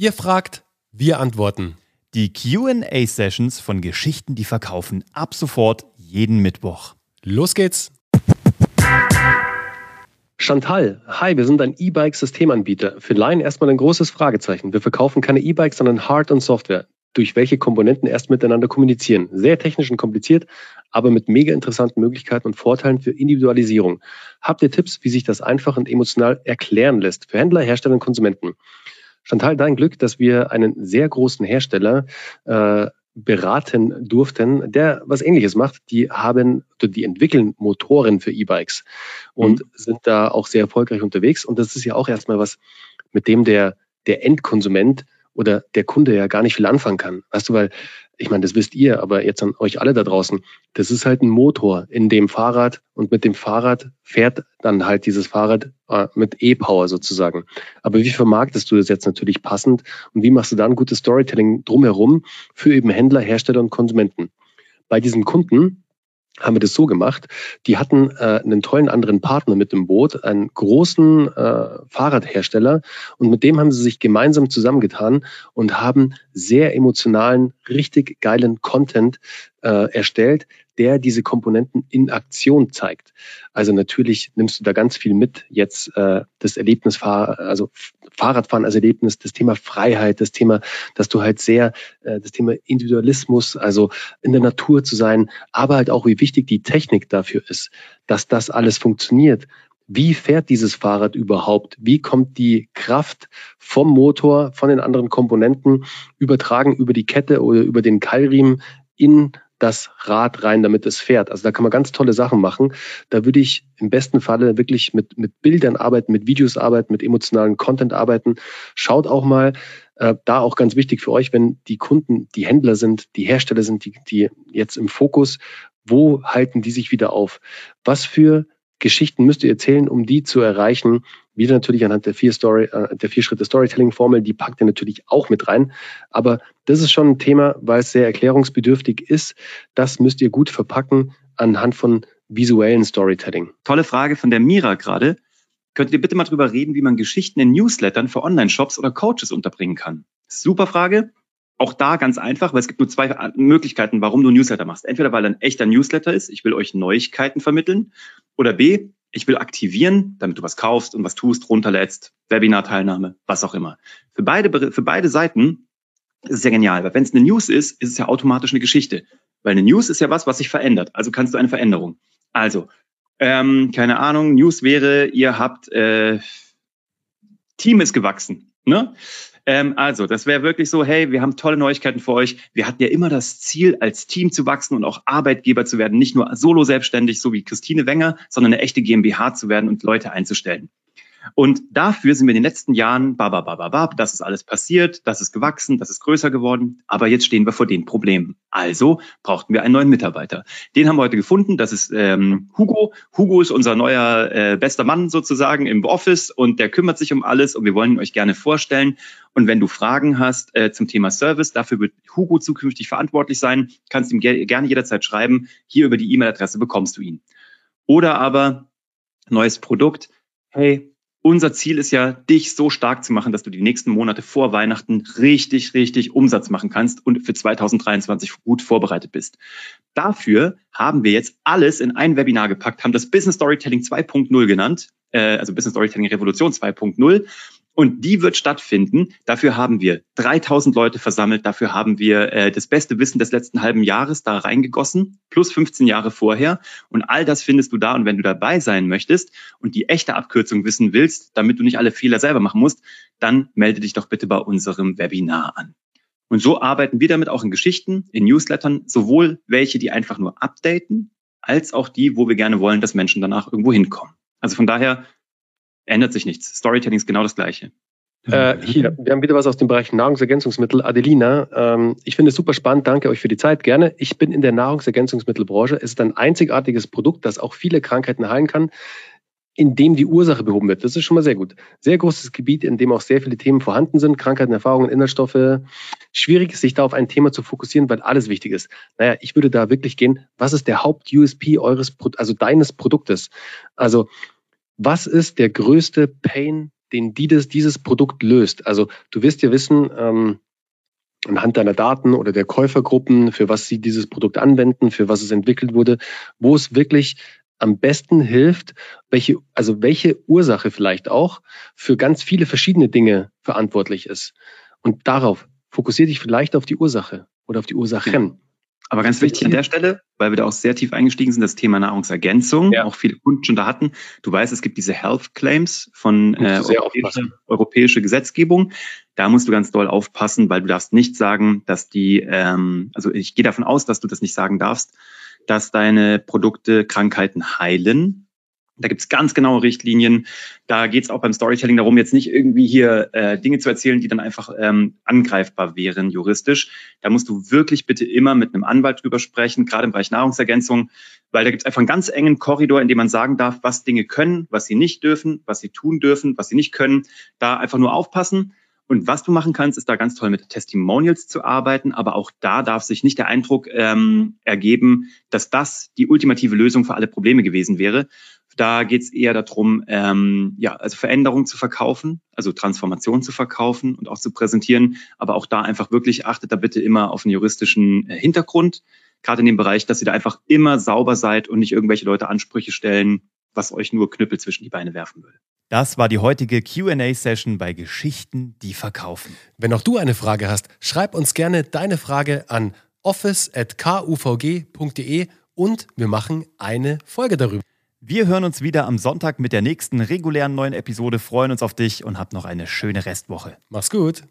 Ihr fragt, wir antworten. Die QA-Sessions von Geschichten, die verkaufen, ab sofort jeden Mittwoch. Los geht's! Chantal, hi, wir sind ein E-Bike-Systemanbieter. Für Laien erstmal ein großes Fragezeichen. Wir verkaufen keine E-Bikes, sondern Hard- und Software, durch welche Komponenten erst miteinander kommunizieren. Sehr technisch und kompliziert, aber mit mega interessanten Möglichkeiten und Vorteilen für Individualisierung. Habt ihr Tipps, wie sich das einfach und emotional erklären lässt für Händler, Hersteller und Konsumenten? Chantal, dein Glück, dass wir einen sehr großen Hersteller äh, beraten durften, der was ähnliches macht. Die haben, die entwickeln Motoren für E-Bikes und mhm. sind da auch sehr erfolgreich unterwegs. Und das ist ja auch erstmal was, mit dem der, der Endkonsument oder der Kunde ja gar nicht viel anfangen kann. Weißt du, weil ich meine, das wisst ihr, aber jetzt an euch alle da draußen, das ist halt ein Motor in dem Fahrrad und mit dem Fahrrad fährt dann halt dieses Fahrrad äh, mit E-Power sozusagen. Aber wie vermarktest du das jetzt natürlich passend und wie machst du da ein gutes Storytelling drumherum für eben Händler, Hersteller und Konsumenten? Bei diesen Kunden haben wir das so gemacht. Die hatten äh, einen tollen anderen Partner mit im Boot, einen großen äh, Fahrradhersteller. Und mit dem haben sie sich gemeinsam zusammengetan und haben sehr emotionalen, richtig geilen Content äh, erstellt, der diese Komponenten in Aktion zeigt. Also natürlich nimmst du da ganz viel mit. Jetzt äh, das Erlebnis, also Fahrradfahren als Erlebnis, das Thema Freiheit, das Thema, dass du halt sehr, äh, das Thema Individualismus, also in der Natur zu sein, aber halt auch, wie wichtig die Technik dafür ist, dass das alles funktioniert. Wie fährt dieses Fahrrad überhaupt? Wie kommt die Kraft vom Motor, von den anderen Komponenten übertragen über die Kette oder über den Keilriemen in das Rad rein, damit es fährt. Also da kann man ganz tolle Sachen machen. Da würde ich im besten Falle wirklich mit, mit Bildern arbeiten, mit Videos arbeiten, mit emotionalen Content arbeiten. Schaut auch mal, äh, da auch ganz wichtig für euch, wenn die Kunden, die Händler sind, die Hersteller sind, die, die jetzt im Fokus, wo halten die sich wieder auf? Was für Geschichten müsst ihr erzählen, um die zu erreichen. Wieder natürlich anhand der vier Story, äh, der vier Schritte Storytelling-Formel, die packt ihr natürlich auch mit rein. Aber das ist schon ein Thema, weil es sehr erklärungsbedürftig ist. Das müsst ihr gut verpacken anhand von visuellen Storytelling. Tolle Frage von der Mira gerade. Könnt ihr bitte mal drüber reden, wie man Geschichten in Newslettern für Online-Shops oder Coaches unterbringen kann? Super Frage. Auch da ganz einfach, weil es gibt nur zwei Möglichkeiten, warum du Newsletter machst. Entweder weil ein echter Newsletter ist, ich will euch Neuigkeiten vermitteln, oder B, ich will aktivieren, damit du was kaufst und was tust, runterlädst, Webinar-Teilnahme, was auch immer. Für beide, für beide Seiten ist es ja genial, weil wenn es eine News ist, ist es ja automatisch eine Geschichte. Weil eine News ist ja was, was sich verändert. Also kannst du eine Veränderung. Also, ähm, keine Ahnung, News wäre, ihr habt äh, Team ist gewachsen. Ne? Ähm, also, das wäre wirklich so, hey, wir haben tolle Neuigkeiten für euch. Wir hatten ja immer das Ziel, als Team zu wachsen und auch Arbeitgeber zu werden, nicht nur solo selbstständig, so wie Christine Wenger, sondern eine echte GmbH zu werden und Leute einzustellen. Und dafür sind wir in den letzten Jahren, bababababab, das ist alles passiert, das ist gewachsen, das ist größer geworden, aber jetzt stehen wir vor den Problemen. Also brauchten wir einen neuen Mitarbeiter. Den haben wir heute gefunden, das ist ähm, Hugo. Hugo ist unser neuer äh, bester Mann sozusagen im Office und der kümmert sich um alles und wir wollen ihn euch gerne vorstellen. Und wenn du Fragen hast äh, zum Thema Service, dafür wird Hugo zukünftig verantwortlich sein, kannst ihm ge gerne jederzeit schreiben. Hier über die E-Mail-Adresse bekommst du ihn. Oder aber neues Produkt. Hey, unser Ziel ist ja, dich so stark zu machen, dass du die nächsten Monate vor Weihnachten richtig, richtig Umsatz machen kannst und für 2023 gut vorbereitet bist. Dafür haben wir jetzt alles in ein Webinar gepackt, haben das Business Storytelling 2.0 genannt, äh, also Business Storytelling Revolution 2.0 und die wird stattfinden. Dafür haben wir 3000 Leute versammelt. Dafür haben wir äh, das beste Wissen des letzten halben Jahres da reingegossen, plus 15 Jahre vorher. Und all das findest du da. Und wenn du dabei sein möchtest und die echte Abkürzung wissen willst, damit du nicht alle Fehler selber machen musst, dann melde dich doch bitte bei unserem Webinar an. Und so arbeiten wir damit auch in Geschichten, in Newslettern, sowohl welche, die einfach nur updaten, als auch die, wo wir gerne wollen, dass Menschen danach irgendwo hinkommen. Also von daher ändert sich nichts. Storytelling ist genau das Gleiche. Äh, hier, wir haben wieder was aus dem Bereich Nahrungsergänzungsmittel. Adelina, ähm, ich finde es super spannend. Danke euch für die Zeit. Gerne. Ich bin in der Nahrungsergänzungsmittelbranche. Es ist ein einzigartiges Produkt, das auch viele Krankheiten heilen kann, indem die Ursache behoben wird. Das ist schon mal sehr gut. Sehr großes Gebiet, in dem auch sehr viele Themen vorhanden sind. Krankheiten, Erfahrungen, Inhaltsstoffe. Schwierig ist, sich da auf ein Thema zu fokussieren, weil alles wichtig ist. Naja, ich würde da wirklich gehen. Was ist der Haupt-USP eures, also deines Produktes? Also, was ist der größte Pain den die das, dieses Produkt löst. Also du wirst ja wissen, ähm, anhand deiner Daten oder der Käufergruppen, für was sie dieses Produkt anwenden, für was es entwickelt wurde, wo es wirklich am besten hilft, welche, also welche Ursache vielleicht auch für ganz viele verschiedene Dinge verantwortlich ist. Und darauf fokussiere dich vielleicht auf die Ursache oder auf die Ursachen. Aber ganz wichtig an der Stelle, weil wir da auch sehr tief eingestiegen sind, das Thema Nahrungsergänzung, ja. auch viele Kunden schon da hatten. Du weißt, es gibt diese Health Claims von äh, europäische, europäische Gesetzgebung. Da musst du ganz doll aufpassen, weil du darfst nicht sagen, dass die, ähm, also ich gehe davon aus, dass du das nicht sagen darfst, dass deine Produkte Krankheiten heilen, da gibt's ganz genaue Richtlinien. Da geht's auch beim Storytelling darum, jetzt nicht irgendwie hier äh, Dinge zu erzählen, die dann einfach ähm, angreifbar wären juristisch. Da musst du wirklich bitte immer mit einem Anwalt drüber sprechen, gerade im Bereich Nahrungsergänzung, weil da gibt's einfach einen ganz engen Korridor, in dem man sagen darf, was Dinge können, was sie nicht dürfen, was sie tun dürfen, was sie nicht können. Da einfach nur aufpassen. Und was du machen kannst, ist da ganz toll mit Testimonials zu arbeiten, aber auch da darf sich nicht der Eindruck ähm, ergeben, dass das die ultimative Lösung für alle Probleme gewesen wäre. Da geht es eher darum, ähm, ja, also Veränderungen zu verkaufen, also Transformation zu verkaufen und auch zu präsentieren, aber auch da einfach wirklich achtet da bitte immer auf einen juristischen äh, Hintergrund, gerade in dem Bereich, dass ihr da einfach immer sauber seid und nicht irgendwelche Leute Ansprüche stellen, was euch nur Knüppel zwischen die Beine werfen würde. Das war die heutige QA-Session bei Geschichten, die verkaufen. Wenn auch du eine Frage hast, schreib uns gerne deine Frage an office.kuvg.de und wir machen eine Folge darüber. Wir hören uns wieder am Sonntag mit der nächsten regulären neuen Episode, freuen uns auf dich und hab noch eine schöne Restwoche. Mach's gut.